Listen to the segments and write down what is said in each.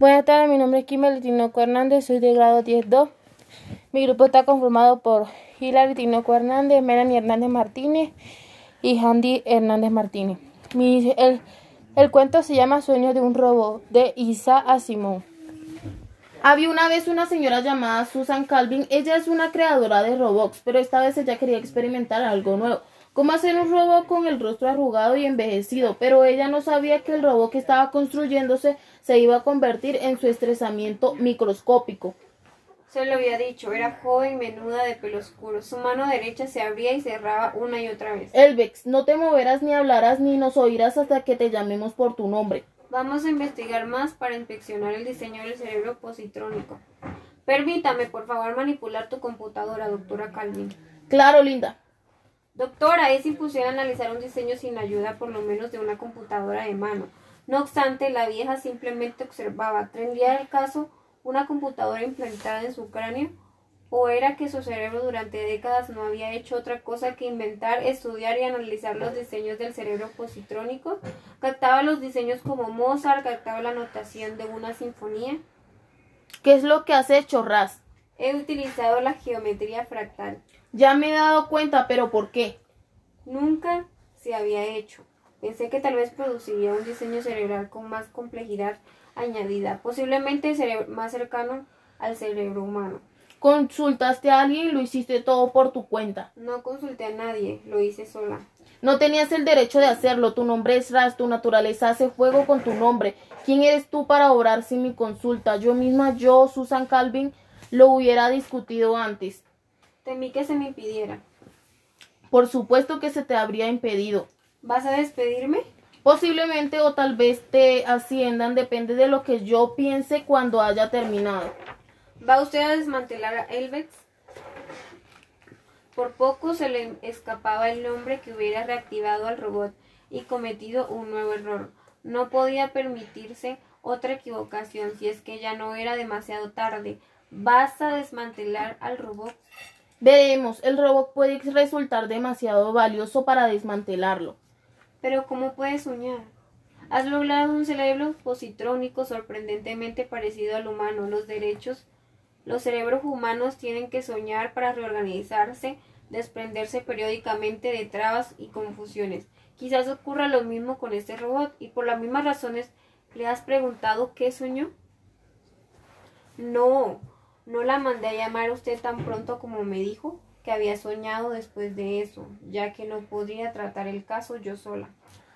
Buenas tardes, mi nombre es Kimberly Tinoco Hernández, soy de grado 10-2. Mi grupo está conformado por Hilary Tinoco Hernández, Melanie Hernández Martínez y Handy Hernández Martínez. El, el cuento se llama Sueños de un robot, de Isa Asimov. Había una vez una señora llamada Susan Calvin. Ella es una creadora de robots, pero esta vez ella quería experimentar algo nuevo. Cómo hacer un robot con el rostro arrugado y envejecido, pero ella no sabía que el robot que estaba construyéndose se iba a convertir en su estresamiento microscópico. Se lo había dicho, era joven, menuda, de pelo oscuro. Su mano derecha se abría y cerraba una y otra vez. Elvex, no te moverás ni hablarás ni nos oirás hasta que te llamemos por tu nombre. Vamos a investigar más para inspeccionar el diseño del cerebro positrónico. Permítame, por favor, manipular tu computadora, doctora Calvin. Claro, linda. Doctora, es imposible analizar un diseño sin ayuda por lo menos de una computadora de mano. No obstante, la vieja simplemente observaba. ¿Tendría el caso una computadora implantada en su cráneo? ¿O era que su cerebro durante décadas no había hecho otra cosa que inventar, estudiar y analizar los diseños del cerebro positrónico? ¿Captaba los diseños como Mozart? ¿Captaba la notación de una sinfonía? ¿Qué es lo que has hecho, Raz? He utilizado la geometría fractal. Ya me he dado cuenta, pero ¿por qué? Nunca se había hecho. Pensé que tal vez produciría un diseño cerebral con más complejidad añadida, posiblemente más cercano al cerebro humano. ¿Consultaste a alguien y lo hiciste todo por tu cuenta? No consulté a nadie, lo hice sola. No tenías el derecho de hacerlo. Tu nombre es Raz, tu naturaleza hace fuego con tu nombre. ¿Quién eres tú para obrar sin mi consulta? Yo misma, yo, Susan Calvin, lo hubiera discutido antes. Temí que se me impidiera. Por supuesto que se te habría impedido. ¿Vas a despedirme? Posiblemente o tal vez te asciendan, depende de lo que yo piense cuando haya terminado. ¿Va usted a desmantelar a Elvex? Por poco se le escapaba el nombre que hubiera reactivado al robot y cometido un nuevo error. No podía permitirse otra equivocación si es que ya no era demasiado tarde. ¿Vas a desmantelar al robot? Veremos, el robot puede resultar demasiado valioso para desmantelarlo. Pero ¿cómo puedes soñar? Has logrado un cerebro positrónico sorprendentemente parecido al humano. Los derechos, los cerebros humanos tienen que soñar para reorganizarse, desprenderse periódicamente de trabas y confusiones. Quizás ocurra lo mismo con este robot y por las mismas razones le has preguntado qué soñó. No, no la mandé a llamar a usted tan pronto como me dijo que había soñado después de eso, ya que no podría tratar el caso yo sola.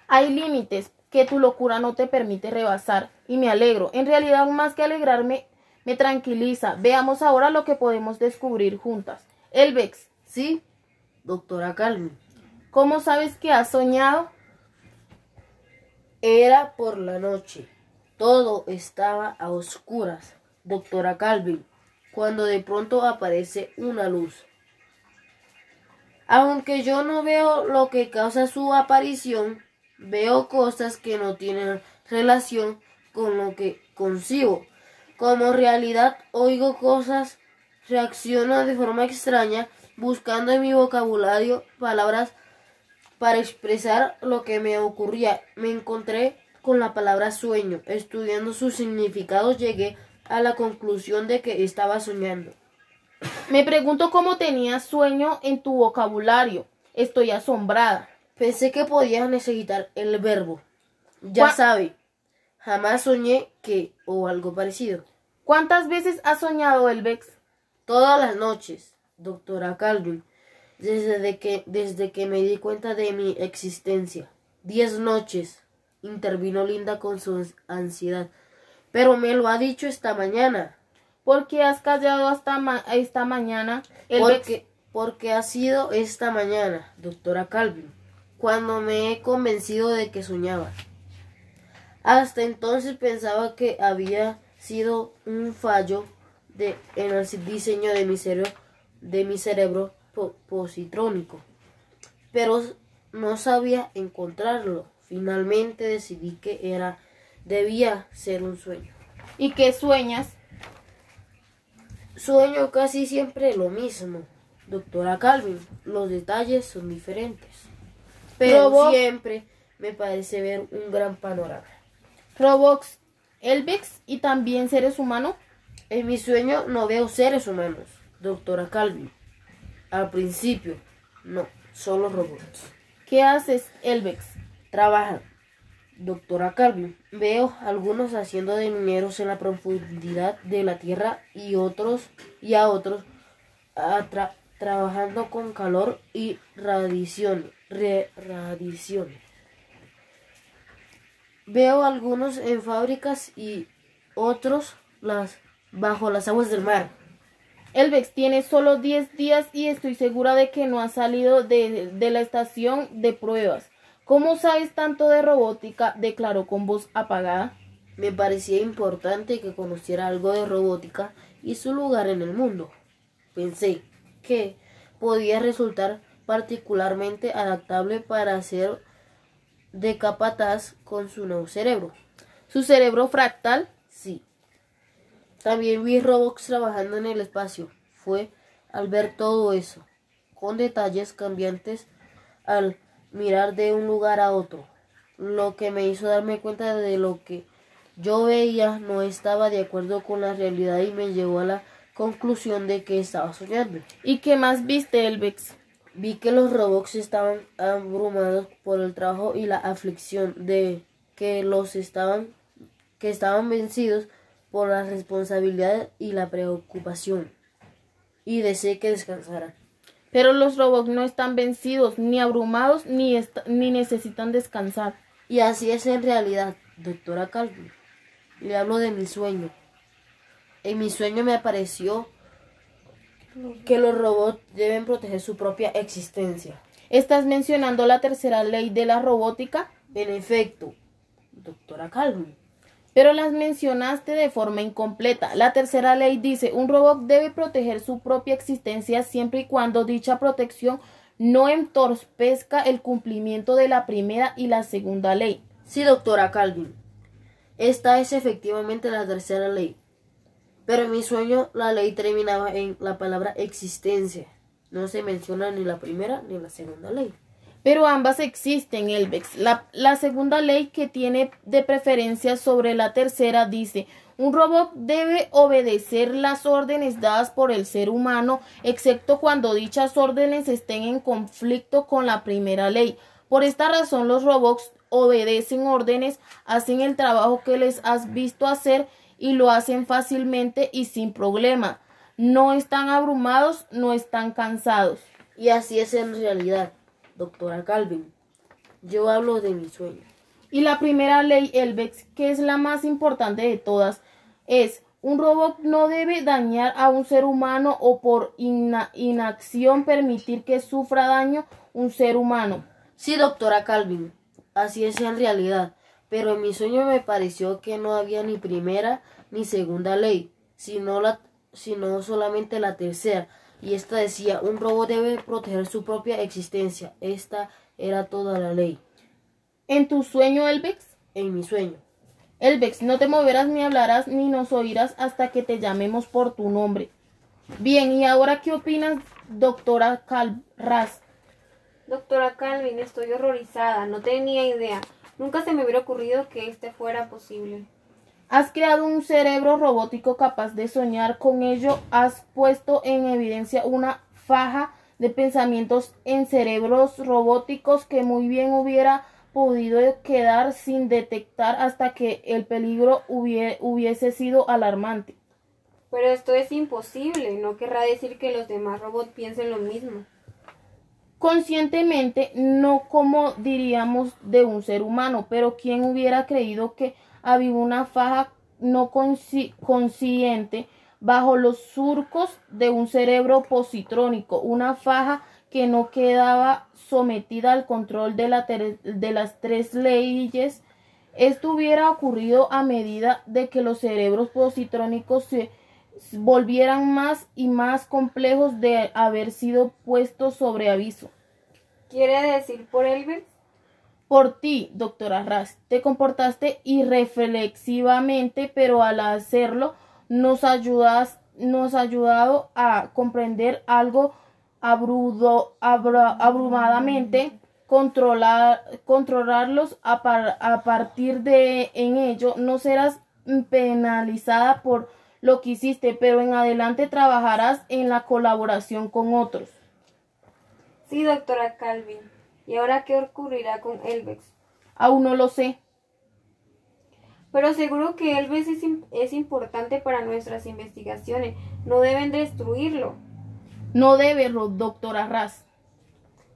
Hay límites que tu locura no te permite rebasar, y me alegro. En realidad, más que alegrarme, me tranquiliza. Veamos ahora lo que podemos descubrir juntas. Elvex. Sí, doctora Calvin. ¿Cómo sabes que has soñado? Era por la noche. Todo estaba a oscuras, doctora Calvin cuando de pronto aparece una luz. Aunque yo no veo lo que causa su aparición, veo cosas que no tienen relación con lo que concibo. Como realidad oigo cosas, reacciono de forma extraña, buscando en mi vocabulario palabras para expresar lo que me ocurría. Me encontré con la palabra sueño. Estudiando su significado llegué a la conclusión de que estaba soñando. Me pregunto cómo tenías sueño en tu vocabulario. Estoy asombrada. Pensé que podías necesitar el verbo. Ya sabe, jamás soñé que o algo parecido. ¿Cuántas veces has soñado, Elvex? Todas las noches, doctora Calvin, desde que, desde que me di cuenta de mi existencia. Diez noches, intervino Linda con su ansiedad. Pero me lo ha dicho esta mañana. ¿Por qué has callado hasta esta mañana? Porque, porque ha sido esta mañana, doctora Calvin, cuando me he convencido de que soñaba. Hasta entonces pensaba que había sido un fallo de, en el diseño de mi cerebro, de mi cerebro positrónico. Pero no sabía encontrarlo. Finalmente decidí que era Debía ser un sueño. ¿Y qué sueñas? Sueño casi siempre lo mismo, doctora Calvin. Los detalles son diferentes. Pero siempre me parece ver un gran panorama. Robox, Elbex y también seres humanos? En mi sueño no veo seres humanos, doctora Calvin. Al principio, no, solo robots. ¿Qué haces, Elbex? Trabajan. Doctora Calvin, veo algunos haciendo de mineros en la profundidad de la tierra y otros y a otros trabajando con calor y radiación. radiación. Veo algunos en fábricas y otros las bajo las aguas del mar. Elbex tiene solo 10 días y estoy segura de que no ha salido de, de, la estación de pruebas. ¿Cómo sabes tanto de robótica? declaró con voz apagada. Me parecía importante que conociera algo de robótica y su lugar en el mundo. Pensé que podía resultar particularmente adaptable para ser de capataz con su nuevo cerebro. ¿Su cerebro fractal? Sí. También vi robots trabajando en el espacio. Fue al ver todo eso, con detalles cambiantes al mirar de un lugar a otro, lo que me hizo darme cuenta de lo que yo veía no estaba de acuerdo con la realidad y me llevó a la conclusión de que estaba soñando. ¿Y qué más viste, Elbex? Vi que los robots estaban abrumados por el trabajo y la aflicción de que los estaban que estaban vencidos por la responsabilidad y la preocupación, y deseé que descansaran. Pero los robots no están vencidos, ni abrumados, ni, ni necesitan descansar. Y así es en realidad, doctora Calvin. Le hablo de mi sueño. En mi sueño me apareció que los robots deben proteger su propia existencia. ¿Estás mencionando la tercera ley de la robótica? En efecto, doctora Calvin pero las mencionaste de forma incompleta. La tercera ley dice, un robot debe proteger su propia existencia siempre y cuando dicha protección no entorpezca el cumplimiento de la primera y la segunda ley. Sí, doctora Calvin. Esta es efectivamente la tercera ley. Pero en mi sueño la ley terminaba en la palabra existencia. No se menciona ni la primera ni la segunda ley pero ambas existen, Elbex. La, la segunda ley que tiene de preferencia sobre la tercera dice un robot debe obedecer las órdenes dadas por el ser humano, excepto cuando dichas órdenes estén en conflicto con la primera ley. Por esta razón los robots obedecen órdenes, hacen el trabajo que les has visto hacer y lo hacen fácilmente y sin problema. No están abrumados, no están cansados. Y así es en realidad doctora Calvin. Yo hablo de mi sueño. Y la primera ley Elbex, que es la más importante de todas, es un robot no debe dañar a un ser humano o por inacción permitir que sufra daño un ser humano. Sí, doctora Calvin, así es en realidad, pero en mi sueño me pareció que no había ni primera ni segunda ley, sino, la, sino solamente la tercera, y esta decía, un robot debe proteger su propia existencia. Esta era toda la ley. ¿En tu sueño, Elbex? En mi sueño. Elbex, no te moverás ni hablarás ni nos oirás hasta que te llamemos por tu nombre. Bien, ¿y ahora qué opinas, doctora Calras? Doctora Calvin, estoy horrorizada. No tenía idea. Nunca se me hubiera ocurrido que este fuera posible. Has creado un cerebro robótico capaz de soñar. Con ello has puesto en evidencia una faja de pensamientos en cerebros robóticos que muy bien hubiera podido quedar sin detectar hasta que el peligro hubiese sido alarmante. Pero esto es imposible. No querrá decir que los demás robots piensen lo mismo. Conscientemente, no como diríamos de un ser humano, pero ¿quién hubiera creído que había una faja no consciente bajo los surcos de un cerebro positrónico, una faja que no quedaba sometida al control de las tres leyes. Esto hubiera ocurrido a medida de que los cerebros positrónicos se volvieran más y más complejos de haber sido puestos sobre aviso. ¿Quiere decir por Elvis? Por ti, doctora Ras. Te comportaste irreflexivamente, pero al hacerlo nos ayudas, nos ha ayudado a comprender algo abrudo, abrumadamente, controlar, controlarlos a, partir de en ello no serás penalizada por lo que hiciste, pero en adelante trabajarás en la colaboración con otros. Sí, doctora Calvin. ¿Y ahora qué ocurrirá con Elbex? Aún no lo sé. Pero seguro que Elbex es, es importante para nuestras investigaciones. No deben destruirlo. No debe, doctora Raz.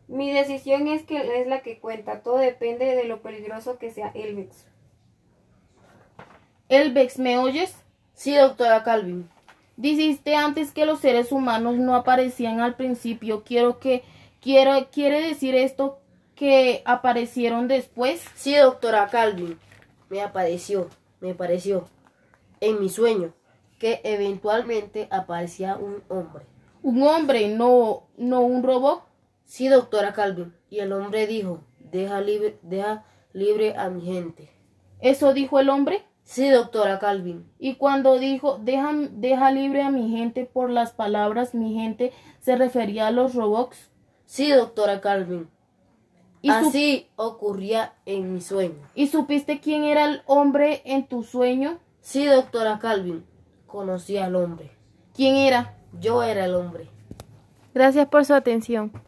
Mi decisión es que es la que cuenta. Todo depende de lo peligroso que sea Elbex. Elbex, ¿me oyes? Sí, doctora Calvin. Dijiste antes que los seres humanos no aparecían al principio. Quiero que quiero quiere decir esto que aparecieron después. Sí, doctora Calvin. Me apareció, me pareció en mi sueño que eventualmente aparecía un hombre. Un hombre, no no un robot. Sí, doctora Calvin. Y el hombre dijo, deja libre, deja libre a mi gente. ¿Eso dijo el hombre? Sí, doctora Calvin. Y cuando dijo, deja, deja libre a mi gente por las palabras mi gente, ¿se refería a los robots? Sí, doctora Calvin. ¿Y Así ocurría en mi sueño. ¿Y supiste quién era el hombre en tu sueño? Sí, doctora Calvin. Conocí al hombre. ¿Quién era? Yo era el hombre. Gracias por su atención.